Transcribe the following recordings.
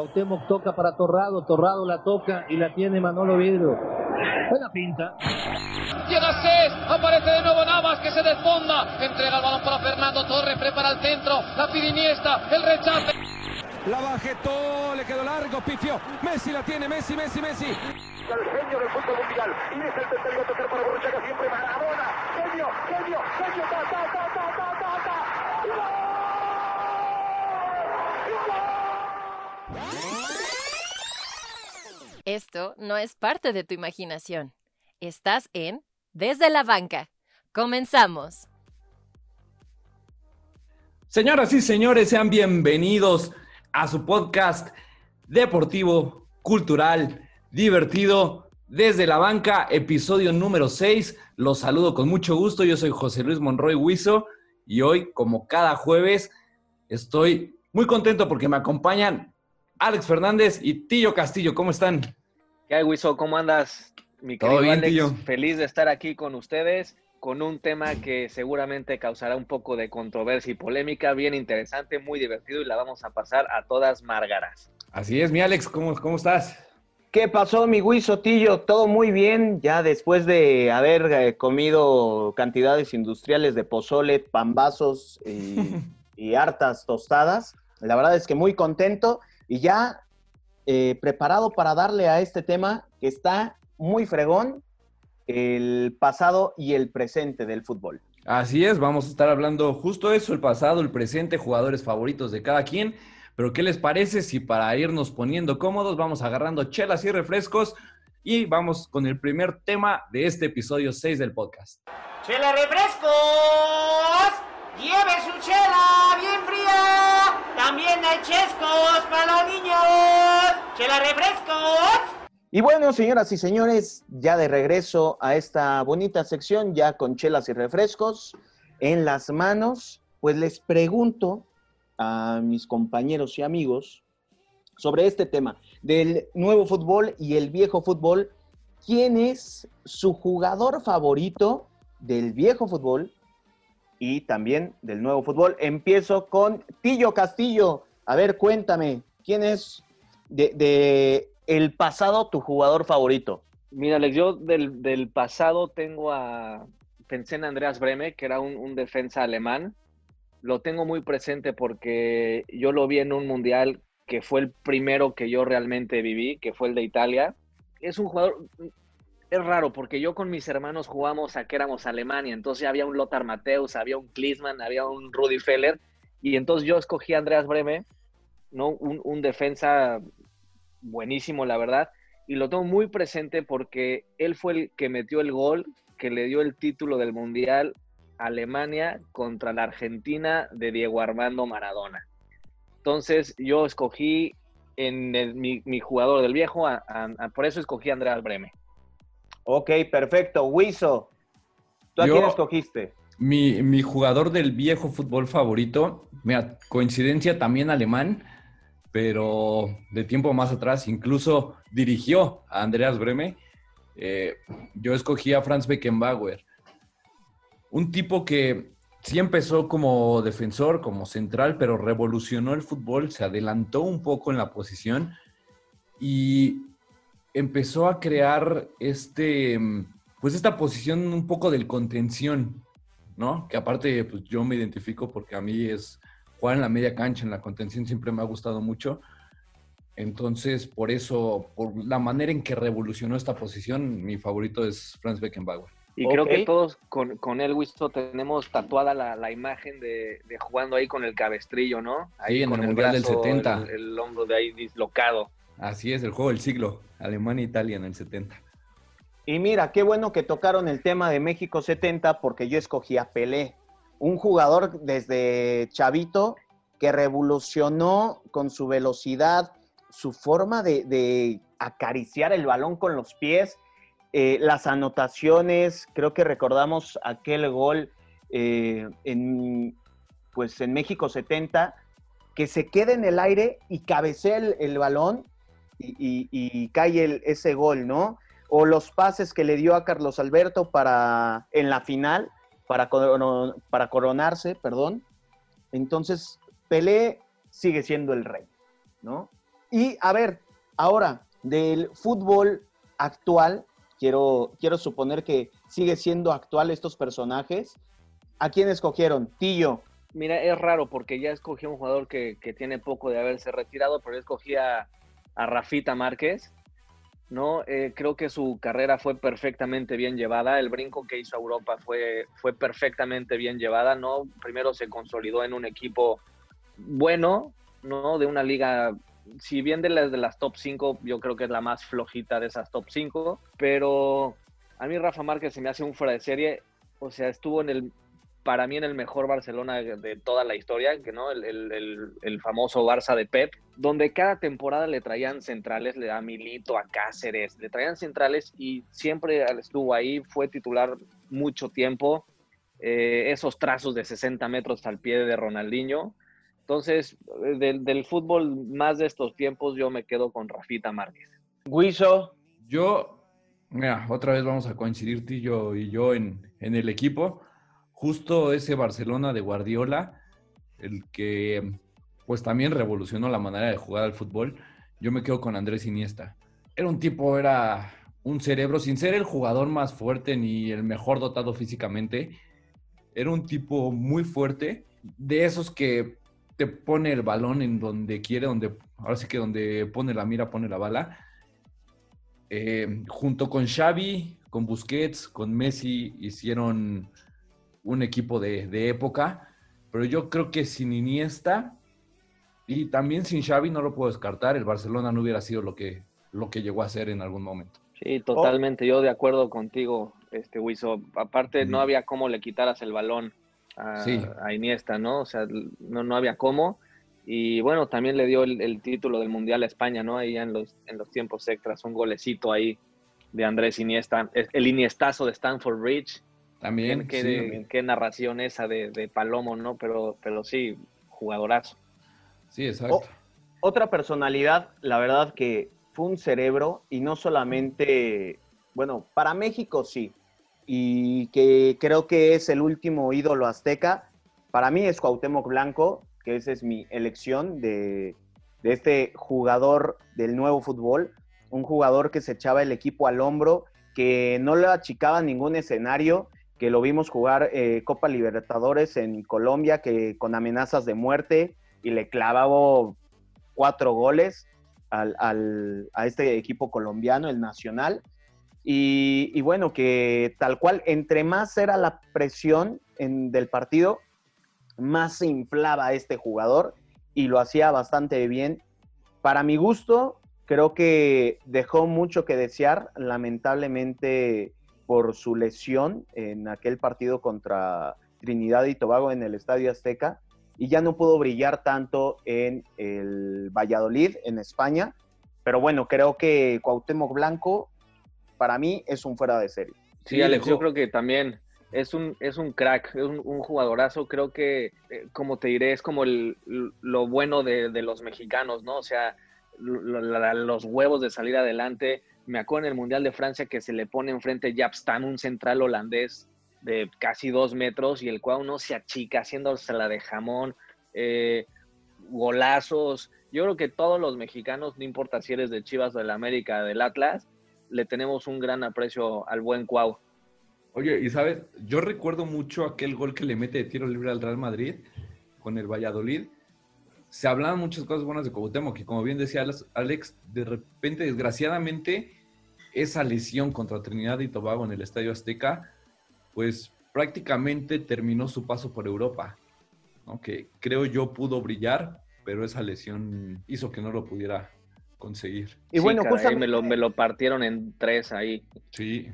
Cuauhtémoc toca para Torrado, Torrado la toca y la tiene Manolo Vidrio. Buena pinta. Llega Cés, aparece de nuevo Navas que se desfonda, entrega el balón para Fernando Torres, prepara el centro, la pide Iniesta, el rechace. La bajetó, le quedó largo, pifió. Messi la tiene, Messi, Messi, Messi. El genio del fútbol mundial. Y es el tercero tocar para Borruchaga siempre Maradona. Genio, genio, genio, ta, ta, ta, ta, ta, ta, ta. ¡Y gol! ¡Y gol! Esto no es parte de tu imaginación. Estás en Desde la Banca. Comenzamos. Señoras y señores, sean bienvenidos a su podcast deportivo, cultural, divertido, desde la banca, episodio número 6. Los saludo con mucho gusto. Yo soy José Luis Monroy Huizo y hoy, como cada jueves, estoy muy contento porque me acompañan Alex Fernández y Tillo Castillo. ¿Cómo están? ¿Qué hay, Wiso? ¿Cómo andas? Mi Todo querido bien, Alex, tío. feliz de estar aquí con ustedes con un tema que seguramente causará un poco de controversia y polémica, bien interesante, muy divertido y la vamos a pasar a todas márgaras. Así es, mi Alex, ¿cómo, cómo estás? ¿Qué pasó, mi Sotillo? Todo muy bien, ya después de haber eh, comido cantidades industriales de pozole, pambazos y, y hartas tostadas. La verdad es que muy contento y ya eh, preparado para darle a este tema que está muy fregón, el pasado y el presente del fútbol. Así es, vamos a estar hablando justo eso, el pasado, el presente, jugadores favoritos de cada quien. Pero ¿qué les parece si para irnos poniendo cómodos vamos agarrando chelas y refrescos y vamos con el primer tema de este episodio 6 del podcast? ¡Chela refrescos! ¡Lleve su chela bien fría! También hay chescos para los niños. ¡Chela refrescos! Y bueno, señoras y señores, ya de regreso a esta bonita sección, ya con chelas y refrescos en las manos, pues les pregunto a mis compañeros y amigos sobre este tema del nuevo fútbol y el viejo fútbol. ¿Quién es su jugador favorito del viejo fútbol y también del nuevo fútbol? Empiezo con Tillo Castillo. A ver, cuéntame, ¿quién es de, el pasado tu jugador favorito? Mira, Alex, yo del, del pasado tengo a. Pensé en Andreas Breme, que era un, defensa alemán. Lo tengo muy presente porque yo lo vi en un mundial que fue el primero que yo realmente viví, que fue el de Italia. Es un jugador. Es raro porque yo con mis hermanos jugamos a que éramos Alemania. Entonces había un Lothar Mateus, había un Klinsmann, había un Rudi Feller. Y entonces yo escogí a Andreas Breme, ¿no? un, defensa buenísimo, la verdad. Y lo tengo muy presente porque él fue el que metió el gol que le dio el título del Mundial a Alemania contra la Argentina de Diego Armando Maradona. Entonces yo escogí en el, mi, jugador del viejo, por eso escogí a Andreas Breme. Ok, perfecto. Wiso, ¿tú a Yo- quién escogiste? Mi, mi jugador del viejo fútbol favorito, mira, coincidencia también alemán, pero de tiempo más atrás incluso dirigió a Andreas Breme. Eh, yo escogí a Franz Beckenbauer, un tipo que sí empezó como defensor, como central, pero revolucionó el fútbol, se adelantó un poco en la posición y empezó a crear este, pues esta posición un poco del contención, ¿no? Que aparte, pues yo me identifico porque a mí es jugar en la media cancha, en la contención siempre me ha gustado mucho. Entonces, por eso, por la manera en que revolucionó esta posición, mi favorito es Franz Beckenbauer. Y Ok. creo que todos con, con él, Wisto, tenemos tatuada la, la imagen de, de jugando ahí con el cabestrillo, ¿no? Ahí Sí, en con el Mundial del 70. El, el hombro de ahí dislocado. Así es, el juego del siglo, Alemania-Italia en el 70. Y mira, qué bueno que tocaron el tema de México 70 porque yo escogí a Pelé, un jugador desde chavito que revolucionó con su velocidad, su forma de, de acariciar el balón con los pies, eh, las anotaciones, creo que recordamos aquel gol eh, en, pues en México 70, que se queda en el aire y cabecea el, el balón y, cae ese gol, ¿no? O los pases que le dio a Carlos Alberto para en la final, para, coro- para coronarse, perdón. Entonces, Pelé sigue siendo el rey, ¿no? Y a ver, ahora, del fútbol actual, quiero, quiero suponer que sigue siendo actual estos personajes. ¿A quién escogieron? Tillo. Mira, es raro porque ya escogí un jugador que, tiene poco de haberse retirado, pero yo escogí a, Rafita Márquez. ¿no? Eh, creo que su carrera fue perfectamente bien llevada. El brinco que hizo a Europa fue, fue perfectamente bien llevada, ¿no? Primero se consolidó en un equipo bueno, ¿no? De una liga, si bien de las de las top 5, yo creo que es la más flojita de esas top 5, pero a mí Rafa Márquez se me hace un fuera de serie. O sea, estuvo en el para mí en el mejor Barcelona de toda la historia, que no el, el, el, famoso Barça de Pep, donde cada temporada le traían centrales, le da Milito, a Cáceres, le traían centrales y siempre estuvo ahí, fue titular mucho tiempo, eh, esos trazos de 60 metros al pie de Ronaldinho. Entonces, del, del, fútbol más de estos tiempos, yo me quedo con Rafita Márquez. Guiso. Yo, mira, otra vez vamos a coincidir Tillo y yo en, en el equipo justo ese Barcelona de Guardiola, el que pues también revolucionó la manera de jugar al fútbol, yo me quedo con Andrés Iniesta. Era un tipo, era un cerebro, sin ser el jugador más fuerte ni el mejor dotado físicamente, era un tipo muy fuerte, de esos que te pone el balón en donde quiere, donde, ahora sí que donde pone la mira, pone la bala. Eh, junto con Xavi, con Busquets, con Messi, hicieron un equipo de, época, pero yo creo que sin Iniesta y también sin Xavi no lo puedo descartar, el Barcelona no hubiera sido lo que, lo que llegó a ser en algún momento. Sí, totalmente, yo de acuerdo contigo, este Wiso. Aparte, no había cómo le quitaras el balón a, a, Iniesta, ¿no? O sea, no, no había cómo. Y bueno, también le dio el, título del Mundial a España, ¿no? Ahí en los, en los tiempos extras, un golecito ahí de Andrés Iniesta, el Iniestazo de Stanford Bridge. También. Qué, narración esa de, Palomo, ¿no? Pero, pero sí, jugadorazo. Sí, exacto. otra personalidad, la verdad que fue un cerebro y no solamente, bueno, para México sí, y que creo que es el último ídolo azteca. Para mí es Cuauhtémoc Blanco, que esa es mi elección de, de este jugador del nuevo fútbol, un jugador que se echaba el equipo al hombro, que no le achicaba ningún escenario que lo vimos jugar eh, Copa Libertadores en Colombia, que con amenazas de muerte y le clavaba cuatro goles al, a este equipo colombiano, el Nacional. Y, bueno, que tal cual, entre más era la presión en, del partido, más se inflaba este jugador y lo hacía bastante bien. Para mi gusto, creo que dejó mucho que desear. Lamentablemente, por su lesión en aquel partido contra Trinidad y Tobago en el Estadio Azteca y ya no pudo brillar tanto en el Valladolid, en España. Pero bueno, creo que Cuauhtémoc Blanco para mí es un fuera de serie. Sí, Alex, yo creo que también es un, es un crack, es un, jugadorazo. Creo que, eh, como te diré, es como el, lo bueno de, los mexicanos, ¿no? O sea, los huevos de salir adelante me acuerdo en el Mundial de Francia que se le pone enfrente Japstam, un central holandés de casi dos metros y el cual uno se achica haciéndose la de jamón, eh, golazos. Yo creo que todos los mexicanos, no importa si eres de Chivas, del América, del Atlas, le tenemos un gran aprecio al buen Cuau. Oye, y sabes, yo recuerdo mucho aquel gol que le mete de tiro libre al Real Madrid con el Valladolid. Se hablaban muchas cosas buenas de Cuauhtémoc, que como bien decía Alex, de repente, desgraciadamente, esa lesión contra Trinidad y Tobago en el Estadio Azteca, pues prácticamente terminó su paso por Europa, aunque creo yo pudo brillar, pero esa lesión hizo que no lo pudiera conseguir. Y bueno, justamente... me, lo, me lo partieron en tres ahí. Sí.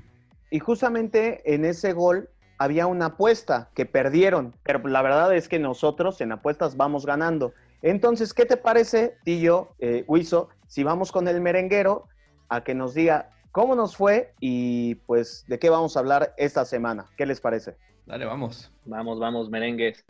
Y justamente en ese gol había una apuesta que perdieron, pero la verdad es que nosotros en apuestas vamos ganando. Entonces, ¿qué te parece, tío eh, Huizo, si vamos con el merenguero a que nos diga cómo nos fue y pues de qué vamos a hablar esta semana. ¿Qué les parece? Dale, vamos. Vamos, vamos, merengues.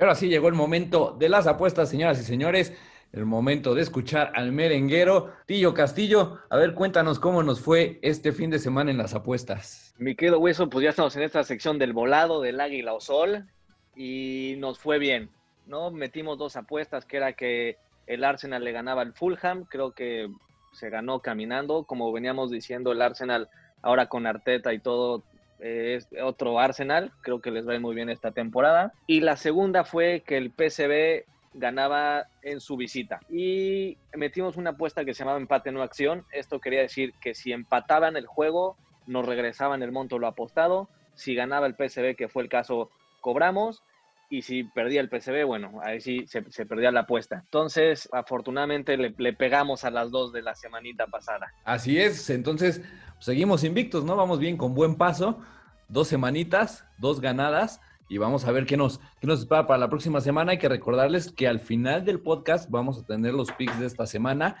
Ahora sí llegó el momento de las apuestas, señoras y señores. El momento de escuchar al merenguero Tillo Castillo. A ver, cuéntanos cómo nos fue este fin de semana en las apuestas. Mi querido Hueso, pues ya estamos en esta sección del volado, del águila o sol, y nos fue bien, ¿no? Metimos dos apuestas, que era que el Arsenal le ganaba al Fulham, creo que se ganó caminando, como veníamos diciendo, el Arsenal ahora con Arteta y todo eh, es otro Arsenal, creo que les va muy bien esta temporada. Y la segunda fue que el PSV ganaba en su visita. Y metimos una apuesta que se llamaba empate no acción. Esto quería decir que si empataban el juego, nos regresaban el monto lo apostado. Si ganaba el PSV, que fue el caso, cobramos. Y si perdía el PSV, bueno, ahí sí se, perdía la apuesta. Entonces, afortunadamente le, le, pegamos a las dos de la semanita pasada. Así es, entonces seguimos invictos, ¿no? Vamos bien con buen paso. Dos semanitas, dos ganadas y vamos a ver qué nos, qué nos espera para la próxima semana. Hay que recordarles que al final del podcast vamos a tener los picks de esta semana.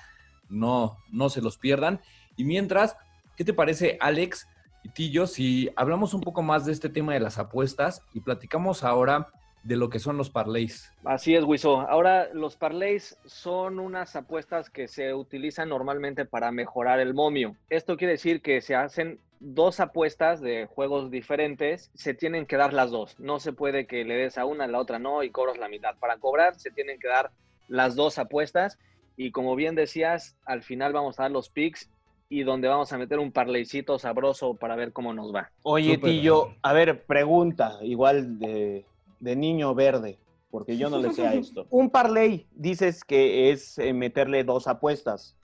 No, no se los pierdan. Y mientras, ¿qué te parece, Alex y Tillo, si hablamos un poco más de este tema de las apuestas y platicamos ahora de lo que son los parlays? Así es, Wiso. Ahora, los parlays son unas apuestas que se utilizan normalmente para mejorar el momio. Esto quiere decir que se hacen dos apuestas de juegos diferentes, se tienen que dar las dos. No se puede que le des a una, a la otra no y cobras la mitad. Para cobrar se tienen que dar las dos apuestas y como bien decías, al final vamos a dar los picks y donde vamos a meter un parleycito sabroso para ver cómo nos va. Oye, Tillo, a ver, pregunta, igual de, de niño verde, porque yo no le sé a esto. Un parlay, dices que es eh, meterle dos apuestas.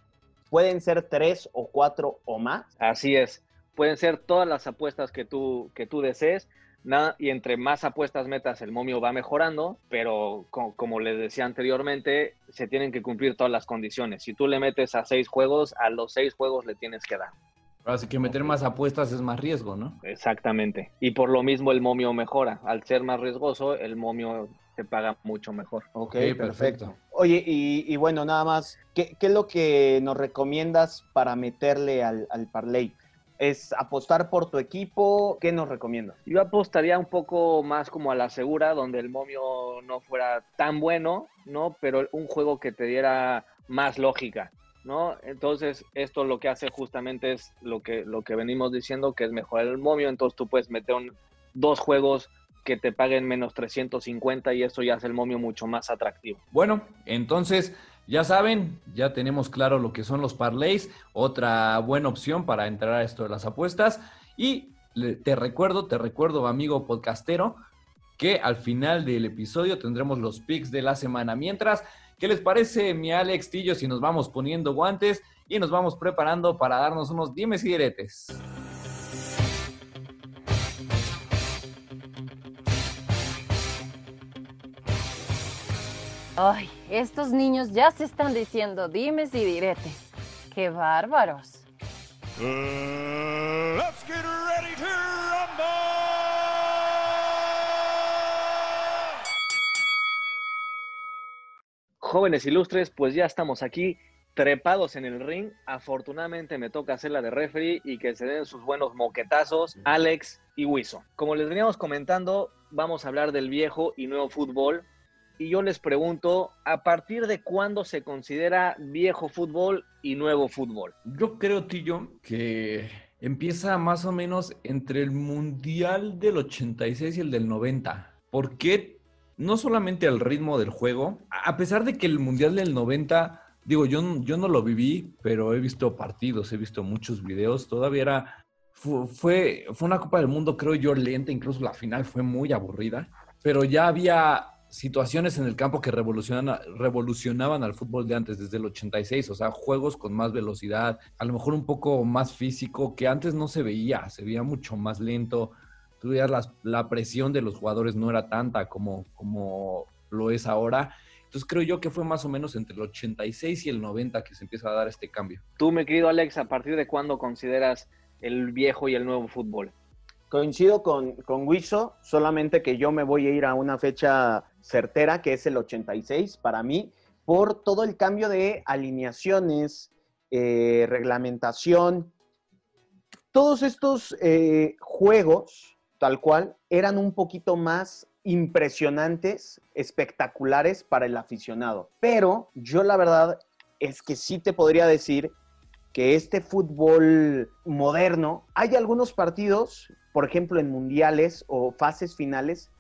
¿Pueden ser tres o cuatro o más? Así es pueden ser todas las apuestas que tú, que tú desees. Nada, y entre más apuestas metas, el momio va mejorando, pero como, les decía anteriormente, se tienen que cumplir todas las condiciones. Si tú le metes a seis juegos, a los seis juegos le tienes que dar. Así que meter más apuestas es más riesgo, ¿no? Exactamente. Y por lo mismo el momio mejora. Al ser más riesgoso, el momio se paga mucho mejor. Ok, perfecto. Oye, y, bueno, nada más, ¿qué, es lo que nos recomiendas para meterle al, al parlay? Es apostar por tu equipo. ¿Qué nos recomiendas? Yo apostaría un poco más como a la segura, donde el momio no fuera tan bueno, ¿no? Pero un juego que te diera más lógica, ¿no? Entonces, esto lo que hace justamente es lo que, lo que venimos diciendo, que es mejorar el momio. Entonces, tú puedes meter dos juegos que te paguen menos 350 y eso ya hace el momio mucho más atractivo. Bueno, entonces ya saben, ya tenemos claro lo que son los parlays, otra buena opción para entrar a esto de las apuestas. Y te recuerdo, te recuerdo, amigo podcastero, que al final del episodio tendremos los picks de la semana. Mientras, ¿qué les parece, mi Alex Tillo, si nos vamos poniendo guantes y nos vamos preparando para darnos unos dimes y diretes? Ay, estos niños ya se están diciendo dimes y diretes. ¡Qué bárbaros! Jóvenes ilustres, pues ya estamos aquí trepados en el ring. Afortunadamente me toca hacer la de referee y que se den sus buenos moquetazos Alex y Wiso. Como les veníamos comentando, vamos a hablar del viejo y nuevo fútbol y yo les pregunto, ¿a partir de cuándo se considera viejo fútbol y nuevo fútbol? Yo creo, Tillo, que empieza más o menos entre el Mundial del 86 y el del 90. Porque no solamente el ritmo del juego, a pesar de que el Mundial del 90, digo, yo, yo no lo viví, pero he visto partidos, he visto muchos videos, todavía era, fue, fue una Copa del Mundo, creo yo, lenta, incluso la final fue muy aburrida, pero ya había situaciones en el campo que revolucionaban, al fútbol de antes, desde el 86, o sea, juegos con más velocidad, a lo mejor un poco más físico, que antes no se veía, se veía mucho más lento, tú la presión de los jugadores no era tanta como, como lo es ahora. Entonces creo yo que fue más o menos entre el 86 y el 90 que se empieza a dar este cambio. Tú, mi querido Alex, ¿a partir de cuándo consideras el viejo y el nuevo fútbol? Coincido con, con Wiso, solamente que yo me voy a ir a una fecha certera, que es el 86 para mí, por todo el cambio de alineaciones, eh, reglamentación. Todos estos eh, juegos, tal cual, eran un poquito más impresionantes, espectaculares para el aficionado. Pero yo la verdad es que sí te podría decir que este fútbol moderno, hay algunos partidos, por ejemplo en mundiales o fases finales,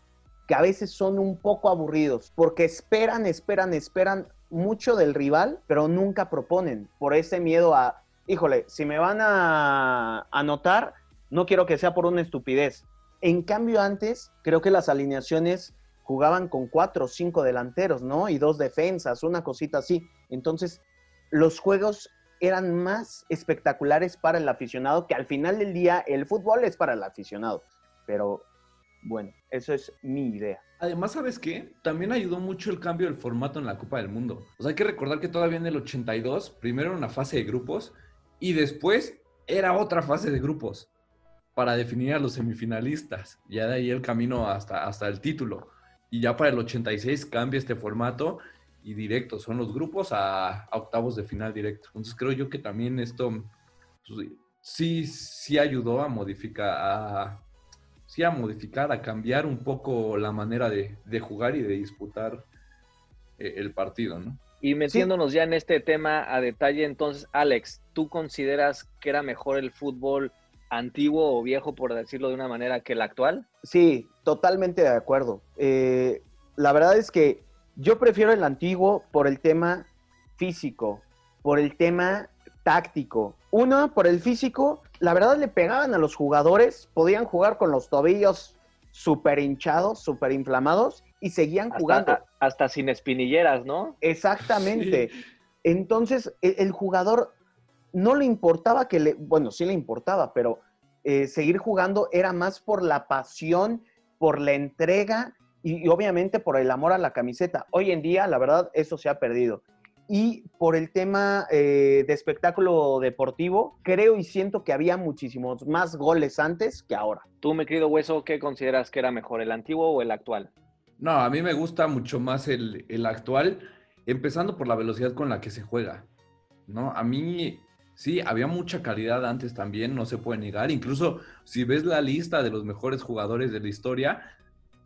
que a veces son un poco aburridos, porque esperan, esperan, esperan mucho del rival, pero nunca proponen, por ese miedo a, híjole, si me van a anotar, no quiero que sea por una estupidez. En cambio, antes, creo que las alineaciones jugaban con cuatro o cinco delanteros, ¿no? Y dos defensas, una cosita así. Entonces, los juegos eran más espectaculares para el aficionado, que al final del día el fútbol es para el aficionado. Pero bueno, eso es mi idea. Además, ¿sabes qué? También ayudó mucho el cambio del formato en la Copa del Mundo. O sea, hay que recordar que todavía en el 82, primero era una fase de grupos y después era otra fase de grupos para definir a los semifinalistas. Ya de ahí el camino hasta, hasta el título. Y ya para el 86 cambia este formato y directo, son los grupos a, octavos de final directo. Entonces creo yo que también esto pues, sí, sí ayudó a modificar, a, sí a modificar, a cambiar un poco la manera de, jugar y de disputar eh, el partido, ¿no? Y metiéndonos ya en este tema a detalle, entonces, Alex, ¿tú consideras que era mejor el fútbol antiguo o viejo, por decirlo de una manera, que el actual? Sí, totalmente de acuerdo. Eh, la verdad es que yo prefiero el antiguo por el tema físico, por el tema táctico. Uno, por el físico, la verdad le pegaban a los jugadores, podían jugar con los tobillos súper hinchados, súper inflamados y seguían jugando. Hasta sin espinilleras, ¿no? Exactamente. Entonces, e, el, jugador no le importaba que le, bueno, sí le importaba, pero eh, seguir jugando era más por la pasión, por la entrega y, obviamente por el amor a la camiseta. Hoy en día, la verdad, eso se ha perdido. Y por el tema eh, de espectáculo deportivo, creo y siento que había muchísimos más goles antes que ahora. Tú, mi querido Hueso, ¿qué consideras que era mejor, el antiguo o el actual? No, a mí me gusta mucho más el, el actual, empezando por la velocidad con la que se juega. ¿no? A mí Sí, había mucha calidad antes también, no se puede negar. Incluso si ves la lista de los mejores jugadores de la historia,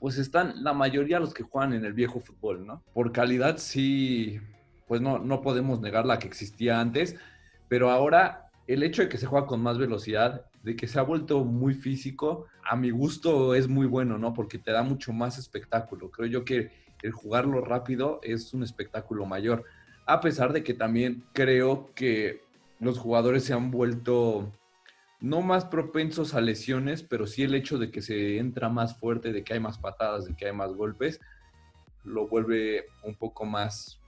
pues están la mayoría los que juegan en el viejo fútbol, ¿no? Por calidad sí, pues no, no podemos negar la que existía antes, pero ahora el hecho de que se juega con más velocidad, de que se ha vuelto muy físico, a mi gusto es muy bueno, ¿no? Porque te da mucho más espectáculo. Creo yo que el jugarlo rápido es un espectáculo mayor. A pesar de que también creo que los jugadores se han vuelto no más propensos a lesiones, pero sí el hecho de que se entra más fuerte, de que hay más patadas, de que hay más golpes, lo vuelve un poco más,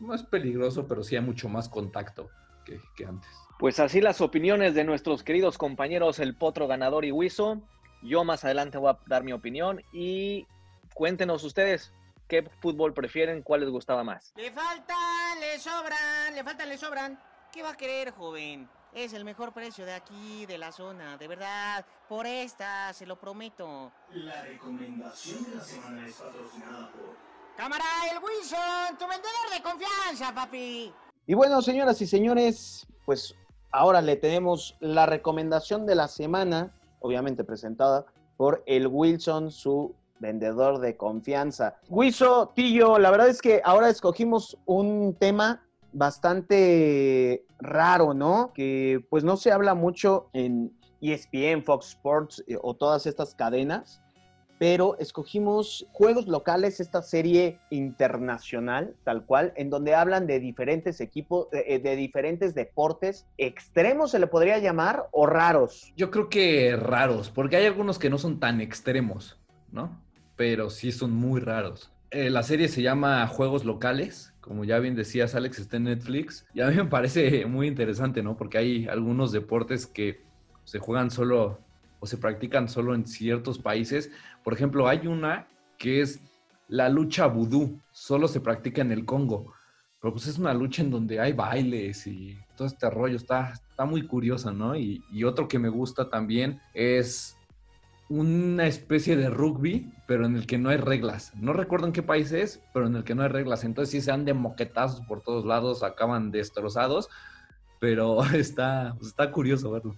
más peligroso, pero sí hay mucho más contacto que, antes. Pues así las opiniones de nuestros queridos compañeros El Potro Ganador y Huizo. Yo más adelante voy a dar mi opinión y cuéntenos ustedes qué fútbol prefieren, cuál les gustaba más. Le faltan, le sobran, le faltan, le sobran. ¿Qué va a querer, joven? Es el mejor precio de aquí, de la zona, de verdad. Por esta, se lo prometo. La recomendación de la semana es patrocinada por... Cámara, el Wilson, tu vendedor de confianza, papi. Y bueno, señoras y señores, pues ahora le tenemos la recomendación de la semana, obviamente presentada por el Wilson, su vendedor de confianza. Wilson, Tillo, la verdad es que ahora escogimos un tema bastante raro, ¿no? Que pues no se habla mucho en ESPN, Fox Sports eh, o todas estas cadenas, pero escogimos juegos locales, esta serie internacional, tal cual, en donde hablan de diferentes equipos, de, eh, de, diferentes deportes, extremos se le podría llamar, o raros. Yo creo que raros, porque hay algunos que no son tan extremos, ¿no? Pero sí son muy raros. Eh, la serie se llama Juegos Locales, como ya bien decías, Alex, está en Netflix. Y a mí me parece muy interesante, ¿no? Porque hay algunos deportes que se juegan solo o se practican solo en ciertos países. Por ejemplo, hay una que es la lucha vudú, solo se practica en el Congo. Pero pues es una lucha en donde hay bailes y todo este rollo, está, está muy curiosa, ¿no? Y, otro que me gusta también es una especie de rugby, pero en el que no hay reglas. No recuerdo en qué país es, pero en el que no hay reglas. Entonces sí se han de moquetazos por todos lados, acaban destrozados, pero está, pues, está curioso verlo.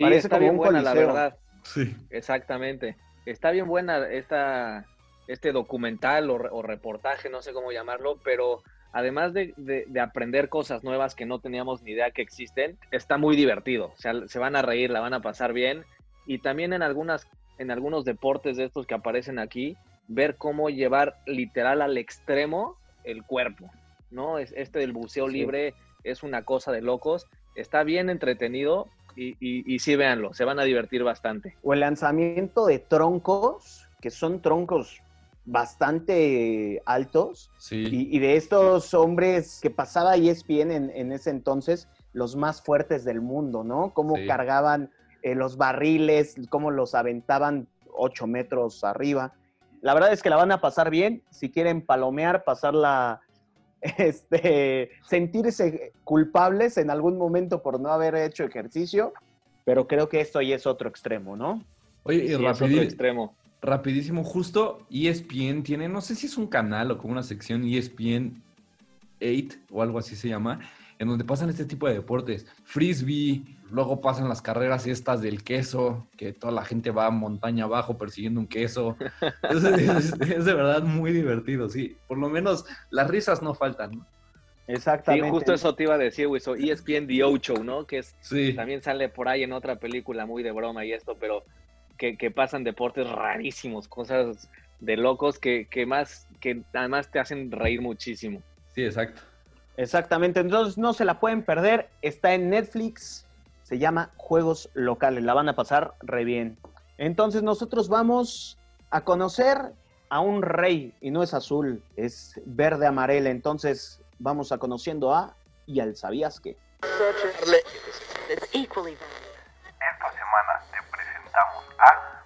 Sí, Parece está bien buena, la verdad. Sí. Exactamente. está bien buena esta, este documental o, o reportaje, no sé cómo llamarlo, pero además de, de, de, aprender cosas nuevas que no teníamos ni idea que existen, está muy divertido. O sea, se van a reír, la van a pasar bien. Y también en, algunas, en algunos deportes de estos que aparecen aquí, ver cómo llevar literal al extremo el cuerpo. ¿no? Este del buceo sí. libre es una cosa de locos. Está bien entretenido y, y, y sí, véanlo, se van a divertir bastante. O el lanzamiento de troncos, que son troncos bastante altos sí. y, y, de estos hombres que pasaba ESPN en, en, ese entonces, los más fuertes del mundo, ¿no? Cómo sí. cargaban eh, los barriles, cómo los aventaban ocho metros arriba. La verdad es que la van a pasar bien. Si quieren palomear, pasarla, este, sentirse culpables en algún momento por no haber hecho ejercicio, pero creo que esto ya es otro extremo, ¿no? Oye, y sí, rapidísimo, extremo. rapidísimo, justo ESPN tiene, no sé si es un canal o como una sección ESPN 8 o algo así se llama, en donde pasan este tipo de deportes. Frisbee, luego pasan las carreras estas del queso, que toda la gente va montaña abajo persiguiendo un queso. Es, es, es de verdad muy divertido, sí. Por lo menos las risas no faltan, ¿no? Exactamente. Sí, justo eso te iba a decir, güey. So, ESPN The Ocho, ¿no? Que es, sí. también sale por ahí en otra película muy de broma y esto, pero que, que pasan deportes rarísimos, cosas de locos que, que, más, que además te hacen reír muchísimo. Sí, exacto. Exactamente, entonces no se la pueden perder, está en Netflix, se llama Juegos Locales, la van a pasar re bien. Entonces nosotros vamos a conocer a un rey, y no es azul, es verde amarela, entonces vamos a conociendo a y al sabías que. Esta semana te presentamos a...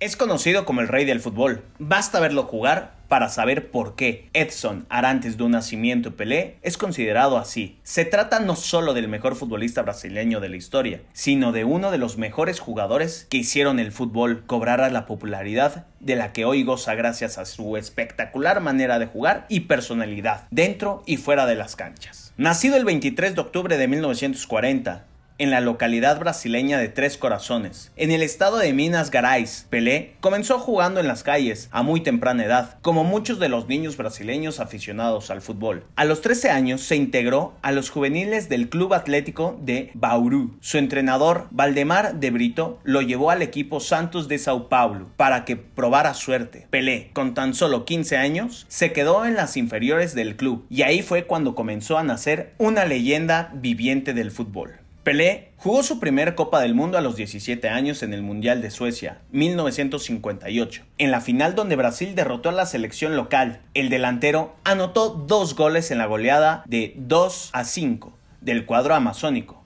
Es conocido como el rey del fútbol. Basta verlo jugar para saber por qué Edson Arantes do Nascimento Pelé es considerado así. Se trata no solo del mejor futbolista brasileño de la historia, sino de uno de los mejores jugadores que hicieron el fútbol cobrar la popularidad de la que hoy goza gracias a su espectacular manera de jugar y personalidad dentro y fuera de las canchas. Nacido el 23 de octubre de 1940, en la localidad brasileña de Tres Corazones, en el estado de Minas Gerais. Pelé comenzó jugando en las calles a muy temprana edad, como muchos de los niños brasileños aficionados al fútbol. A los 13 años se integró a los juveniles del Club Atlético de Bauru. Su entrenador, Valdemar de Brito, lo llevó al equipo Santos de Sao Paulo para que probara suerte. Pelé, con tan solo 15 años, se quedó en las inferiores del club y ahí fue cuando comenzó a nacer una leyenda viviente del fútbol. Pelé jugó su primer Copa del Mundo a los 17 años en el Mundial de Suecia, 1958, en la final donde Brasil derrotó a la selección local. El delantero anotó dos goles en la goleada de 2 a 5 del cuadro amazónico.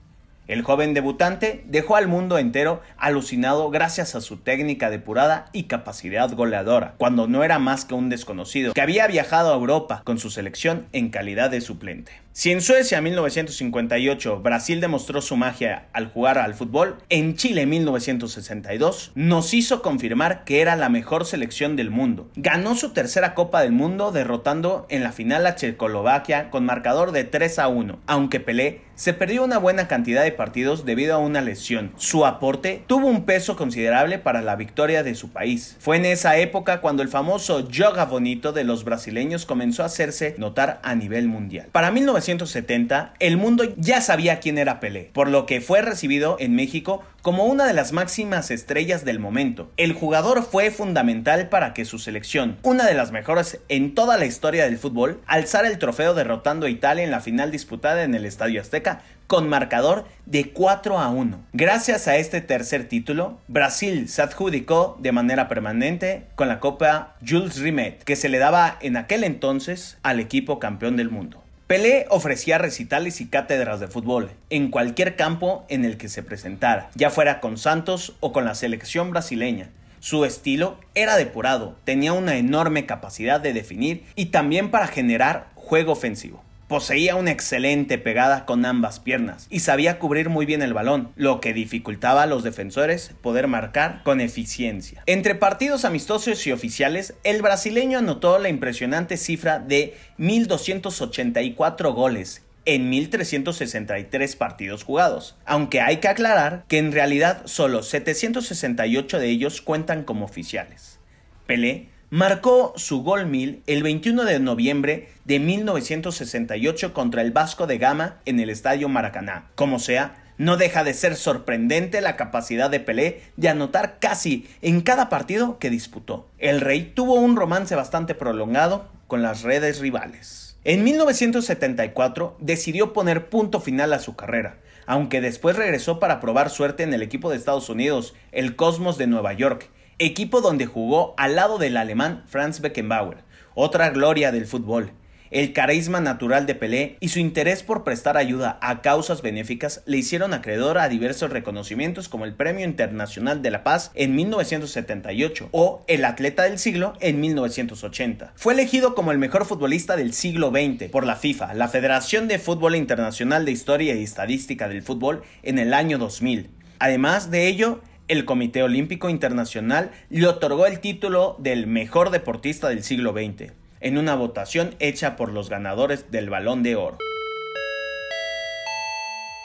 El joven debutante dejó al mundo entero alucinado gracias a su técnica depurada y capacidad goleadora, cuando no era más que un desconocido que había viajado a Europa con su selección en calidad de suplente. Si en Suecia 1958 Brasil demostró su magia al jugar al fútbol, en Chile 1962 nos hizo confirmar que era la mejor selección del mundo. Ganó su tercera Copa del Mundo derrotando en la final a Checoslovaquia con marcador de 3 a 1, aunque Pelé se perdió una buena cantidad de partidos debido a una lesión. Su aporte tuvo un peso considerable para la victoria de su país. Fue en esa época cuando el famoso yoga bonito de los brasileños comenzó a hacerse notar a nivel mundial. Para 1970, el mundo ya sabía quién era Pelé, por lo que fue recibido en México como una de las máximas estrellas del momento. El jugador fue fundamental para que su selección, una de las mejores en toda la historia del fútbol, alzara el trofeo derrotando a Italia en la final disputada en el Estadio Azteca con marcador de 4 a 1. Gracias a este tercer título, Brasil se adjudicó de manera permanente con la Copa Jules Rimet, que se le daba en aquel entonces al equipo campeón del mundo. Pelé ofrecía recitales y cátedras de fútbol en cualquier campo en el que se presentara, ya fuera con Santos o con la selección brasileña. Su estilo era depurado, tenía una enorme capacidad de definir y también para generar juego ofensivo. Poseía una excelente pegada con ambas piernas y sabía cubrir muy bien el balón, lo que dificultaba a los defensores poder marcar con eficiencia. Entre partidos amistosos y oficiales, el brasileño anotó la impresionante cifra de 1.284 goles en 1363 partidos jugados, aunque hay que aclarar que en realidad solo 768 de ellos cuentan como oficiales. Pelé marcó su gol mil el 21 de noviembre de 1968 contra el Vasco de Gama en el Estadio Maracaná. Como sea, no deja de ser sorprendente la capacidad de Pelé de anotar casi en cada partido que disputó. El rey tuvo un romance bastante prolongado con las redes rivales. En 1974 decidió poner punto final a su carrera, aunque después regresó para probar suerte en el equipo de Estados Unidos, el Cosmos de Nueva York, equipo donde jugó al lado del alemán Franz Beckenbauer, otra gloria del fútbol. El carisma natural de Pelé y su interés por prestar ayuda a causas benéficas le hicieron acreedor a diversos reconocimientos como el Premio Internacional de la Paz en 1978 o el Atleta del Siglo en 1980. Fue elegido como el mejor futbolista del siglo XX por la FIFA, la Federación de Fútbol Internacional de Historia y Estadística del Fútbol, en el año 2000. Además de ello, el Comité Olímpico Internacional le otorgó el título del mejor deportista del siglo XX en una votación hecha por los ganadores del Balón de Oro.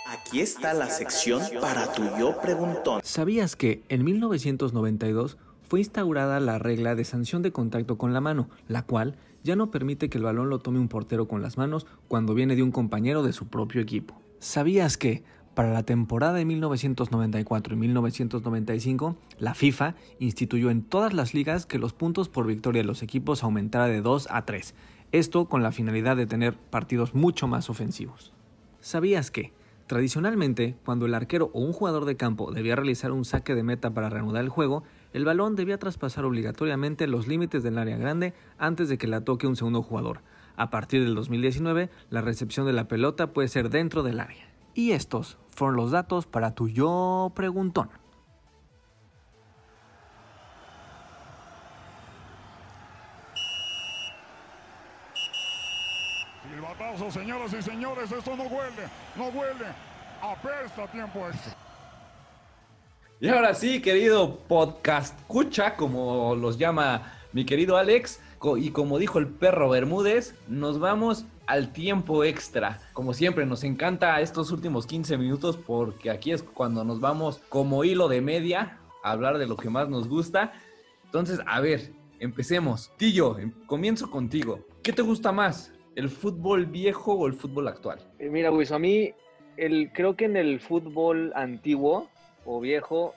Aquí está la sección para tu yo preguntón. ¿Sabías que en 1992 fue instaurada la regla de sanción de contacto con la mano, la cual ya no permite que el balón lo tome un portero con las manos cuando viene de un compañero de su propio equipo? ¿Sabías que para la temporada de 1994 y 1995, la FIFA instituyó en todas las ligas que los puntos por victoria de los equipos aumentara de 2 a 3, esto con la finalidad de tener partidos mucho más ofensivos. ¿Sabías que, tradicionalmente, cuando el arquero o un jugador de campo debía realizar un saque de meta para reanudar el juego, el balón debía traspasar obligatoriamente los límites del área grande antes de que la toque un segundo jugador? A partir del 2019, la recepción de la pelota puede ser dentro del área. Y estos fueron los datos para tu yo preguntón. Silbatazo, señoras y señores, esto no huele, no huele, apesta tiempo extra. Y ahora sí, querido podcast escucha, como los llama mi querido Alex, y como dijo el perro Bermúdez, nos vamos al tiempo extra. Como siempre, nos encanta estos últimos 15 minutos porque aquí es cuando nos vamos como hilo de media a hablar de lo que más nos gusta. Entonces, a ver, empecemos. Tillo, em, comienzo contigo. ¿Qué te gusta más? ¿El fútbol viejo o el fútbol actual? Eh, mira, Luis, a mí el, creo que en el fútbol antiguo o viejo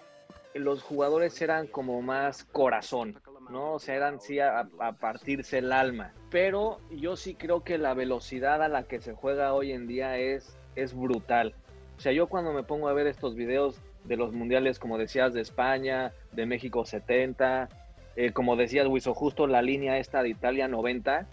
los jugadores eran como más corazón, ¿no? O sea, eran sí a, a, partirse el alma. Pero yo sí creo que la velocidad a la que se juega hoy en día es, es brutal. O sea, yo cuando me pongo a ver estos videos de los mundiales, como decías, de España, de México 70, eh, como decías, Wiso, justo la línea esta de Italia 90,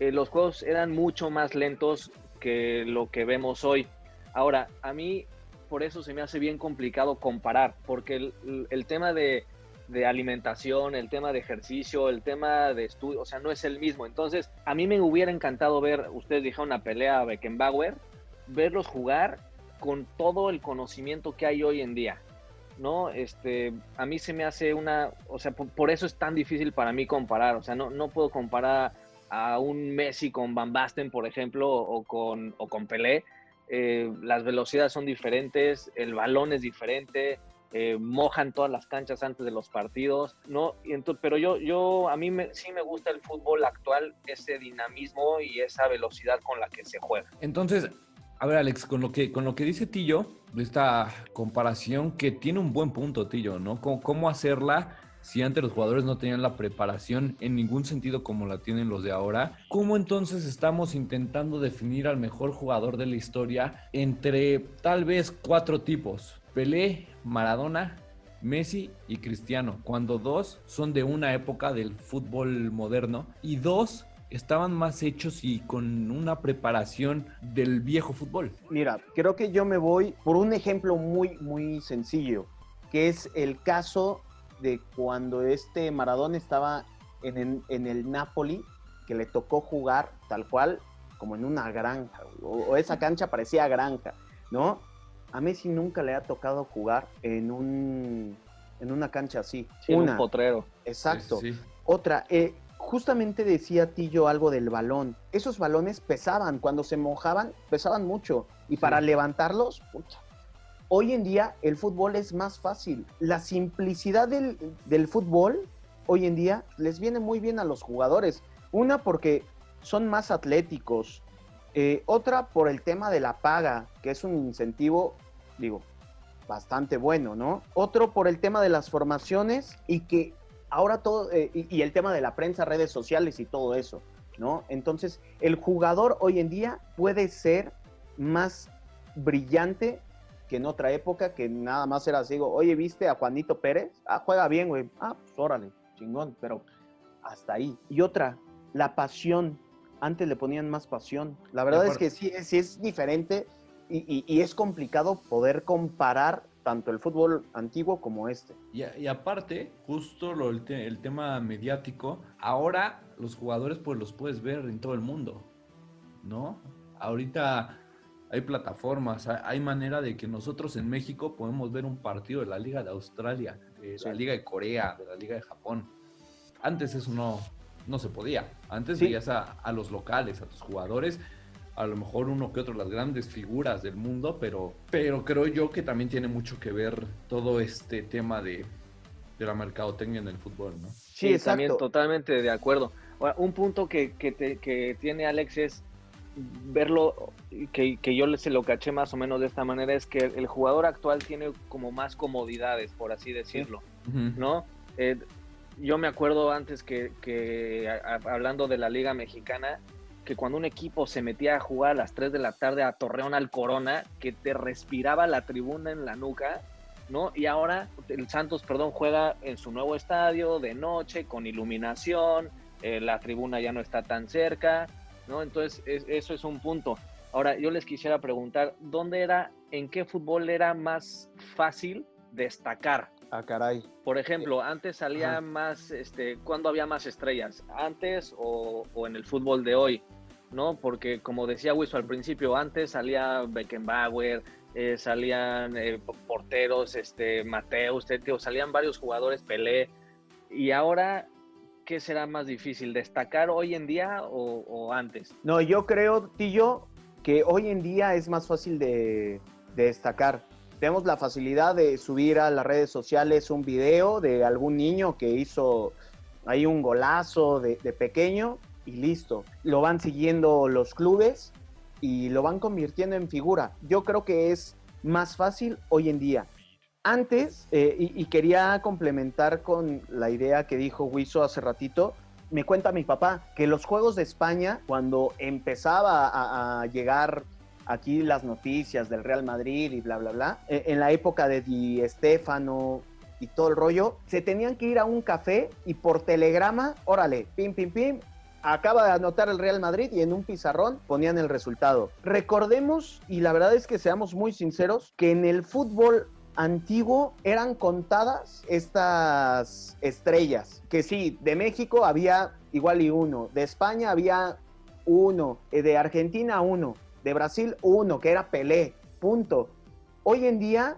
eh, los juegos eran mucho más lentos que lo que vemos hoy. Ahora, a mí por eso se me hace bien complicado comparar, porque el, el tema de, de, alimentación, el tema de ejercicio, el tema de estudio, o sea, no es el mismo. Entonces, a mí me hubiera encantado ver, ustedes dijeron una pelea a Beckenbauer, verlos jugar con todo el conocimiento que hay hoy en día. ¿no? Este, a mí se me hace una, o sea, por, eso es tan difícil para mí comparar, o sea, no, no puedo comparar a un Messi con Van Basten, por ejemplo, o con, o con Pelé, eh, las velocidades son diferentes, el balón es diferente, eh, mojan todas las canchas antes de los partidos, ¿no? Pero yo, yo, a mí me, sí me gusta el fútbol actual, ese dinamismo y esa velocidad con la que se juega. Entonces, a ver, Alex, con lo que, con lo que dice Tillo, esta comparación que tiene un buen punto, Tillo, ¿no? ¿Cómo, cómo hacerla? si antes los jugadores no tenían la preparación en ningún sentido como la tienen los de ahora, ¿cómo entonces estamos intentando definir al mejor jugador de la historia entre tal vez cuatro tipos? Pelé, Maradona, Messi y Cristiano, cuando dos son de una época del fútbol moderno y dos estaban más hechos y con una preparación del viejo fútbol. Mira, creo que yo me voy por un ejemplo muy, muy sencillo, que es el caso de cuando este Maradona estaba en el, Napoli, que le tocó jugar tal cual como en una granja, o, esa cancha parecía granja, ¿no? A Messi nunca le ha tocado jugar en un en una cancha así. Sí, una. un potrero. Exacto. Sí, sí. Otra, eh, justamente decía Tillo algo del balón. Esos balones pesaban, cuando se mojaban, pesaban mucho. Y para levantarlos, pucha. Hoy en día el fútbol es más fácil. La simplicidad del, del fútbol hoy en día les viene muy bien a los jugadores. Una porque son más atléticos. Eh, otra por el tema de la paga, que es un incentivo, digo, bastante bueno, ¿no? Otro por el tema de las formaciones y que ahora todo, eh, y, y el tema de la prensa, redes sociales y todo eso, ¿no? Entonces, el jugador hoy en día puede ser más brillante que en otra época, que nada más era así, oye, ¿viste a Juanito Pérez? Ah, juega bien, güey. Ah, pues órale, chingón, pero hasta ahí. Y otra, la pasión. Antes le ponían más pasión. La verdad es que sí, es- sí es diferente y, y- y es complicado poder comparar tanto el fútbol antiguo como este. Y, aparte, justo lo- el, te- el tema mediático, ahora los jugadores pues los puedes ver en todo el mundo, ¿no? Ahorita hay plataformas, hay, hay manera de que nosotros en México podemos ver un partido de la Liga de Australia, de la Liga de Corea, de la Liga de Japón. Antes eso no, no se podía. Antes Sí. veías a, a los locales, a tus jugadores, a lo mejor uno que otro, las grandes figuras del mundo, pero, pero creo yo que también tiene mucho que ver todo este tema de, de la mercadotecnia en el fútbol, ¿no? Sí, también totalmente de acuerdo. Ahora, un punto que, que, te- que tiene Alex es verlo, que, que yo se lo caché más o menos de esta manera, es que el jugador actual tiene como más comodidades, por así decirlo, ¿no? Eh, yo me acuerdo antes que, hablando de la Liga Mexicana, que cuando un equipo se metía a jugar a las 3 de la tarde a Torreón al Corona, que te respiraba la tribuna en la nuca, ¿no? Y ahora el Santos, perdón, juega en su nuevo estadio de noche, con iluminación, eh, la tribuna ya no está tan cerca, ¿no? Entonces, es- eso es un punto. Ahora, yo les quisiera preguntar, ¿dónde era, en qué fútbol era más fácil destacar? Ah, caray. Por ejemplo, antes salía más, este, ¿cuándo había más estrellas? ¿Antes o, o en el fútbol de hoy? ¿No? Porque como decía Wiso al principio, antes salía Beckenbauer, eh, salían eh, porteros, este, Mateus, salían varios jugadores, Pelé, y ahora, ¿qué será más difícil? ¿Destacar hoy en día o, o antes? No, yo creo, Tillo, que hoy en día es más fácil de, de destacar. Tenemos la facilidad de subir a las redes sociales un video de algún niño que hizo ahí un golazo de, de pequeño y listo. Lo van siguiendo los clubes y lo van convirtiendo en figura. Yo creo que es más fácil hoy en día. Antes, eh, y, y quería complementar con la idea que dijo Wiso hace ratito, me cuenta mi papá que los Juegos de España, cuando empezaba a, a llegar aquí las noticias del Real Madrid y bla, bla, bla, eh, en la época de Di Stéfano y todo el rollo, se tenían que ir a un café y por telegrama, órale, pim, pim, pim, acaba de anotar el Real Madrid y en un pizarrón ponían el resultado. Recordemos, y la verdad es que seamos muy sinceros, que en el fútbol antiguo eran contadas estas estrellas. Que sí, de México había igual y uno, de España había uno, eh, de Argentina uno, de Brasil uno, que era Pelé, punto. Hoy en día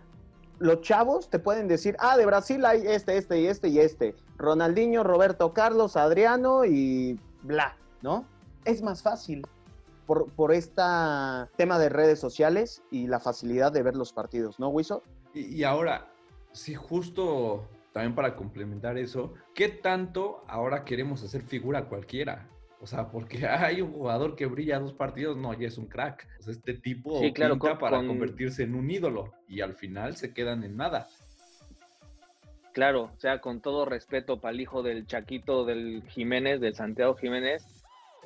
los chavos te pueden decir, ah, de Brasil hay este, este y este y este. Ronaldinho, Roberto Carlos, Adriano y bla, ¿no? Es más fácil por, por este tema de redes sociales y la facilidad de ver los partidos, ¿no, Wiso? Y, y ahora, sí, justo también para complementar eso, ¿qué tanto ahora queremos hacer figura cualquiera? O sea, porque hay un jugador que brilla dos partidos, no, ya es un crack. O sea, este tipo Sí, claro, pinta con- para con- convertirse en un ídolo y al final se quedan en nada. Claro, o sea, con todo respeto para el hijo del Chaquito del Jiménez, del Santiago Jiménez,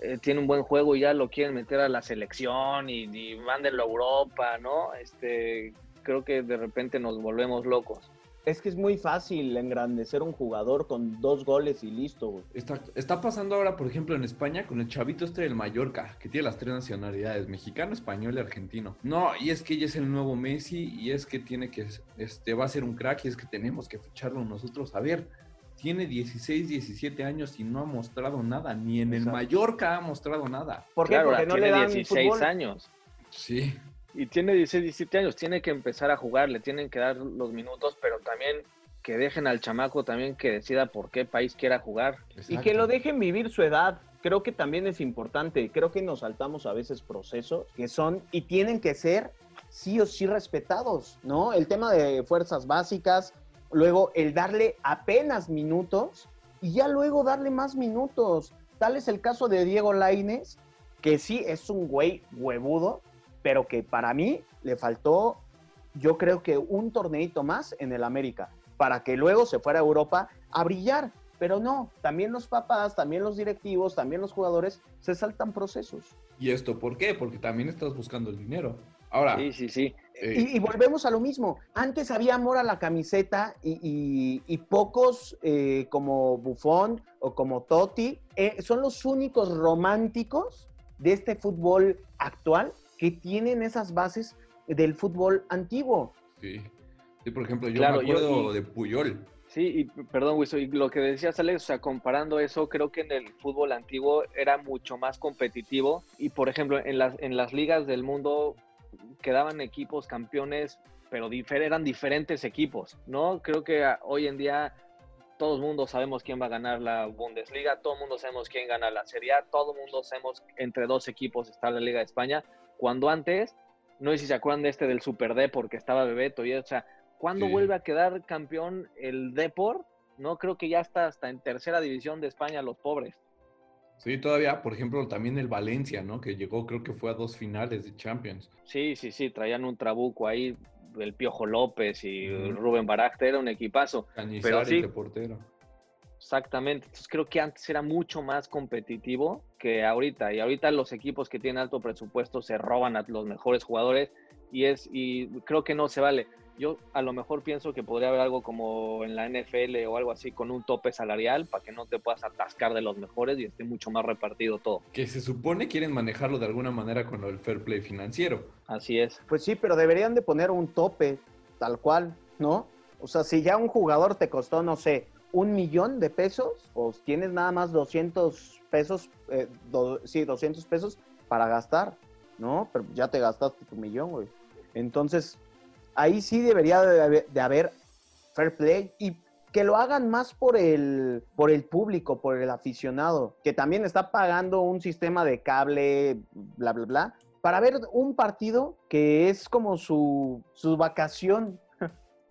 eh, tiene un buen juego y ya lo quieren meter a la selección y, y mándenlo a Europa, ¿no? Este, creo que de repente nos volvemos locos. Es que es muy fácil engrandecer un jugador con dos goles y listo, güey. Está, está pasando ahora, por ejemplo, en España con el chavito este del Mallorca, que tiene las tres nacionalidades, mexicano, español y argentino. No, y es que ella es el nuevo Messi, y es que tiene que, este, va a ser un crack, y es que tenemos que ficharlo nosotros. A ver, tiene 16, 17 años y no ha mostrado nada, ni en el. Mallorca ha mostrado nada. ¿Por qué? Claro, Porque no le tiene dan 16 fútbol. años. Sí. Y tiene 16, 17 años, tiene que empezar a jugar, le tienen que dar los minutos, pero también que dejen al chamaco también que decida por qué país quiera jugar. Y que lo dejen vivir su edad. Creo que también es importante. Creo que nos saltamos a veces procesos que son y tienen que ser sí o sí respetados, ¿no? El tema de fuerzas básicas, luego el darle apenas minutos y ya luego darle más minutos. Tal es el caso de Diego Laines, que sí es un güey huevudo, pero que para mí le faltó, yo creo que un torneito más en el América, para que luego se fuera a Europa a brillar. Pero no, también los papás, también los directivos, también los jugadores se saltan procesos. ¿Y esto por qué? Porque también estás buscando el dinero. Ahora. Sí, sí, sí. eh, Y, y volvemos a lo mismo. Antes había amor a la camiseta y, y- y pocos eh, como Buffon o como Totti eh, son los únicos románticos de este fútbol actual que tienen esas bases del fútbol antiguo. sí. Sí, por ejemplo, yo Claro, me yo- acuerdo y- de Puyol. Sí, y perdón, Wiso, y lo que decías, Alex, o sea, comparando eso, creo que en el fútbol antiguo era mucho más competitivo y, por ejemplo, en las, en las ligas del mundo quedaban equipos campeones, pero difer- eran diferentes equipos, ¿no? Creo que hoy en día todo el mundo sabemos quién va a ganar la Bundesliga, todo el mundo sabemos quién gana la Serie A, todo el mundo sabemos entre dos equipos está la Liga de España, cuando antes, no sé si se acuerdan de este del Super D porque estaba Bebeto, y, o sea, ¿Cuándo Sí. vuelve a quedar campeón el Depor? No, creo que ya está hasta en tercera división de España, los pobres. Sí, todavía, por ejemplo, también el Valencia, ¿no? Que llegó, creo que fue a dos finales de Champions. Sí, sí, sí, traían un trabuco ahí, el Piojo López y. Rubén Baracta, era un equipazo. Pero sí, de portero. Exactamente. Entonces creo que antes era mucho más competitivo que ahorita. Y ahorita los equipos que tienen alto presupuesto se roban a los mejores jugadores y es y creo que no se vale. Yo a lo mejor pienso que podría haber algo como en la NFL o algo así con un tope salarial para que no te puedas atascar de los mejores y esté mucho más repartido todo. Que se supone quieren manejarlo de alguna manera con del fair play financiero. Así es. Pues sí, pero deberían de poner un tope, tal cual, ¿no? O sea, si ya un jugador te costó, no sé, un millón de pesos, pues tienes nada más 200 pesos, eh, sí, 200 pesos para gastar, ¿no? Pero ya te gastaste tu millón, güey. Entonces, ahí sí debería de de haber fair play y que lo hagan más por el, por el público, por el aficionado, que también está pagando un sistema de cable, bla, bla, bla, para ver un partido que es como su, su vacación.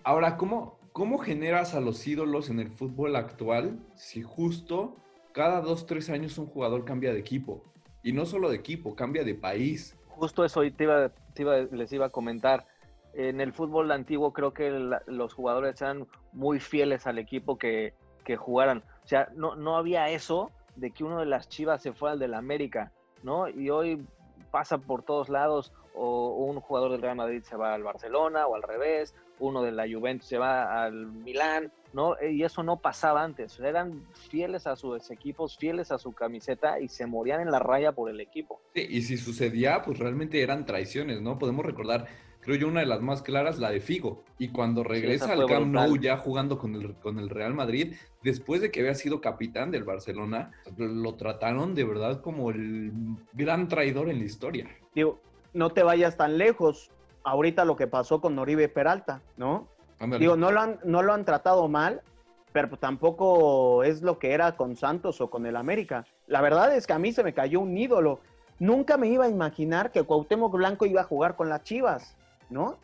Ahora, ¿cómo, ¿cómo generas a los ídolos en el fútbol actual si justo cada dos, tres años un jugador cambia de equipo? Y no solo de equipo, cambia de país. Justo eso te iba, te iba- les iba a comentar. En el fútbol antiguo creo que los jugadores eran muy fieles al equipo que, que jugaran. O sea, no, no había eso de que uno de las Chivas se fuera al del América, ¿no? Y hoy pasa por todos lados, o un jugador del Real Madrid se va al Barcelona o al revés, uno de la Juventus se va al Milán, ¿no? Eh, Y eso no pasaba antes. Eran fieles a sus equipos, fieles a su camiseta y se morían en la raya por el equipo. Sí, y si sucedía, pues realmente eran traiciones, ¿no? Podemos recordar, creo yo, una de las más claras, la de Figo. Y cuando regresa esa al Camp Nou ya jugando con el, con el Real Madrid, después de que había sido capitán del Barcelona, lo trataron de verdad como el gran traidor en la historia. Digo, no te vayas tan lejos. Ahorita lo que pasó con Oribe Peralta, ¿no? Ándale. Digo, no lo, han, no lo han tratado mal, pero pues tampoco es lo que era con Santos o con el América. La verdad es que a mí se me cayó un ídolo. Nunca me iba a imaginar que Cuauhtémoc Blanco iba a jugar con las Chivas, ¿no?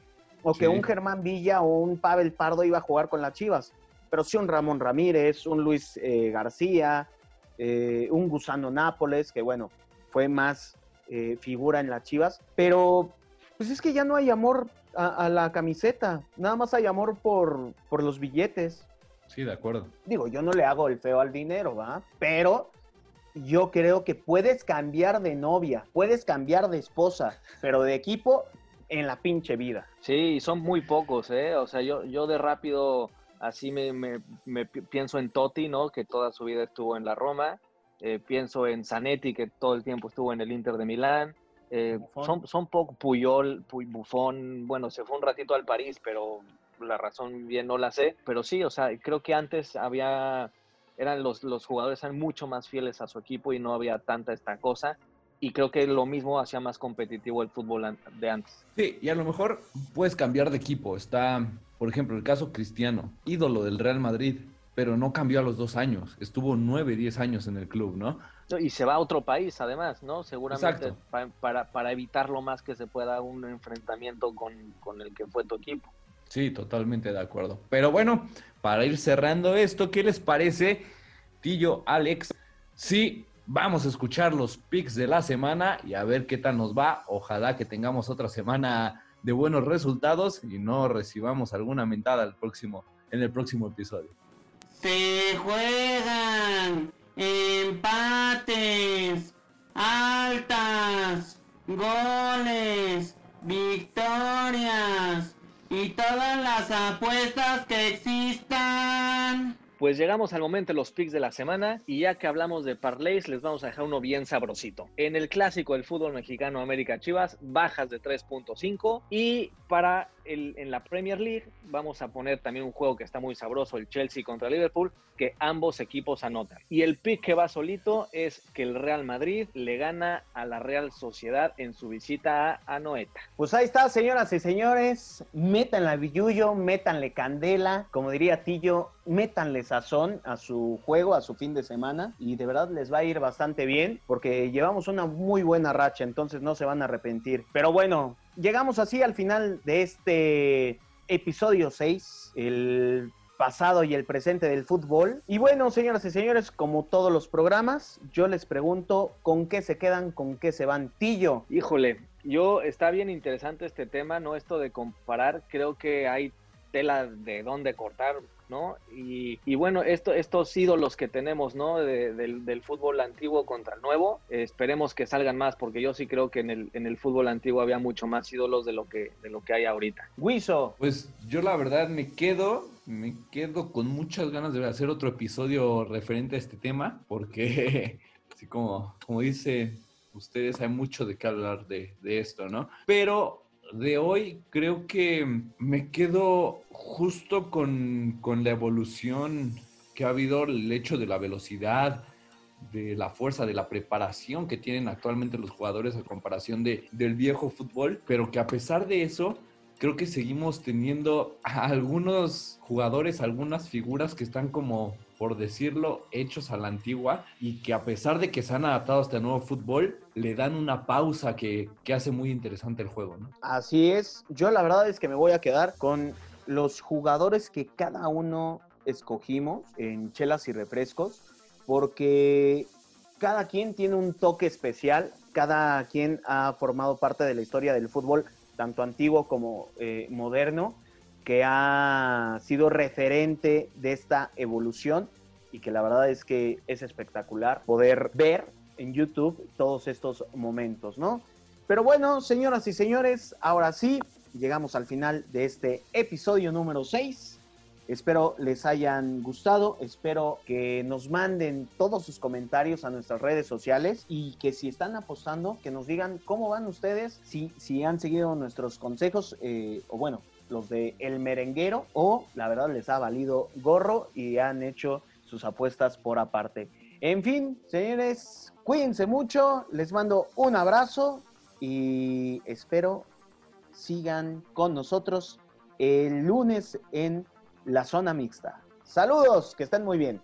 O que un Germán Villa o un Pavel Pardo iba a jugar con las Chivas. Pero sí un Ramón Ramírez, un Luis eh, García, eh, un Gusano Nápoles, que bueno, fue más eh, figura en las Chivas. Pero pues es que ya no hay amor a, a la camiseta, nada más hay amor por, por los billetes. Sí, de acuerdo. Digo, yo no le hago el feo al dinero, ¿va? Pero yo creo que puedes cambiar de novia, puedes cambiar de esposa, pero de equipo en la pinche vida. Sí, y son muy pocos, ¿eh? O sea, yo, yo de rápido así me, me- me pi- pienso en Totti, ¿no? Que toda su vida estuvo en la Roma. Eh, pienso en Zanetti, que todo el tiempo estuvo en el Inter de Milán. Eh, son, son poco Puyol, Puy, Buffon, bueno, se fue un ratito al París, pero la razón bien no la sé. Pero sí, o sea, creo que antes había, eran los, los jugadores eran mucho más fieles a su equipo y no había tanta esta cosa. y creo que lo mismo hacía más competitivo el fútbol de antes. Sí, y a lo mejor puedes cambiar de equipo. Está, por ejemplo, el caso Cristiano, ídolo del Real Madrid, pero no cambió a los dos años. Estuvo nueve, diez años en el club, ¿no? Y se va a otro país, además, ¿no? Seguramente para, para, evitar lo más que se pueda un enfrentamiento con, con el que fue tu equipo. Sí, totalmente de acuerdo. Pero bueno, para ir cerrando esto, ¿qué les parece, Tillo, Alex? Sí, vamos a escuchar los picks de la semana y a ver qué tal nos va. Ojalá que tengamos otra semana de buenos resultados y no recibamos alguna mentada el próximo, en el próximo episodio. Se juegan empates, altas, goles, victorias y todas las apuestas que existan. Pues llegamos al momento de los picks de la semana y ya que hablamos de parlays, les vamos a dejar uno bien sabrosito. En el clásico del fútbol mexicano América Chivas, bajas de 3.5 y para en la Premier League vamos a poner también un juego que está muy sabroso, el Chelsea contra Liverpool, que ambos equipos anotan. Y el pick que va solito es que el Real Madrid le gana a la Real Sociedad en su visita a Anoeta. Pues ahí está, señoras y señores, métanle billuyo, métanle candela, como diría Tillo, métanle sazón a su juego, a su fin de semana y de verdad les va a ir bastante bien porque llevamos una muy buena racha, entonces no se van a arrepentir. Pero bueno, llegamos así al final de este episodio 6, el pasado y el presente del fútbol. Y bueno, señoras y señores, como todos los programas, yo les pregunto con qué se quedan, con qué se van. Tillo. Híjole, yo está bien interesante este tema, ¿no? Esto de comparar, creo que hay tela de dónde cortar ¿no? Y, bueno, esto, estos ídolos que tenemos, ¿no? del, fútbol antiguo contra el nuevo, esperemos que salgan más, porque yo sí creo que en el, en el fútbol antiguo había mucho más ídolos de lo que, de lo que hay ahorita. Guiso. Pues yo la verdad me quedo, me quedo con muchas ganas de hacer otro episodio referente a este tema, porque así como, como dice ustedes, hay mucho de qué hablar de, de esto, ¿no? Pero de hoy creo que me quedo justo con, la evolución que ha habido, el hecho de la velocidad, de la fuerza, de la preparación que tienen actualmente los jugadores a comparación de, del viejo fútbol, pero que a pesar de eso, creo que seguimos teniendo algunos jugadores, algunas figuras que están como por decirlo, hechos a la antigua y que a pesar de que se han adaptado a este nuevo fútbol, le dan una pausa que, hace muy interesante el juego. ¿no? Así es, yo la verdad es que me voy a quedar con los jugadores que cada uno escogimos en chelas y refrescos, porque cada quien tiene un toque especial, cada quien ha formado parte de la historia del fútbol, tanto antiguo como eh, moderno, que ha sido referente de esta evolución y que la verdad es que es espectacular poder ver en YouTube todos estos momentos, ¿no? Pero bueno, señoras y señores, ahora sí, llegamos al final de este episodio número 6. Espero les hayan gustado, espero que nos manden todos sus comentarios a nuestras redes sociales y que si están apostando, que nos digan cómo van ustedes, si, si han seguido nuestros consejos eh, o bueno, los de El Merenguero, o la verdad les ha valido gorro y han hecho sus apuestas por aparte. En fin, señores, cuídense mucho, les mando un abrazo y espero sigan con nosotros el lunes en la zona mixta. Saludos, que estén muy bien.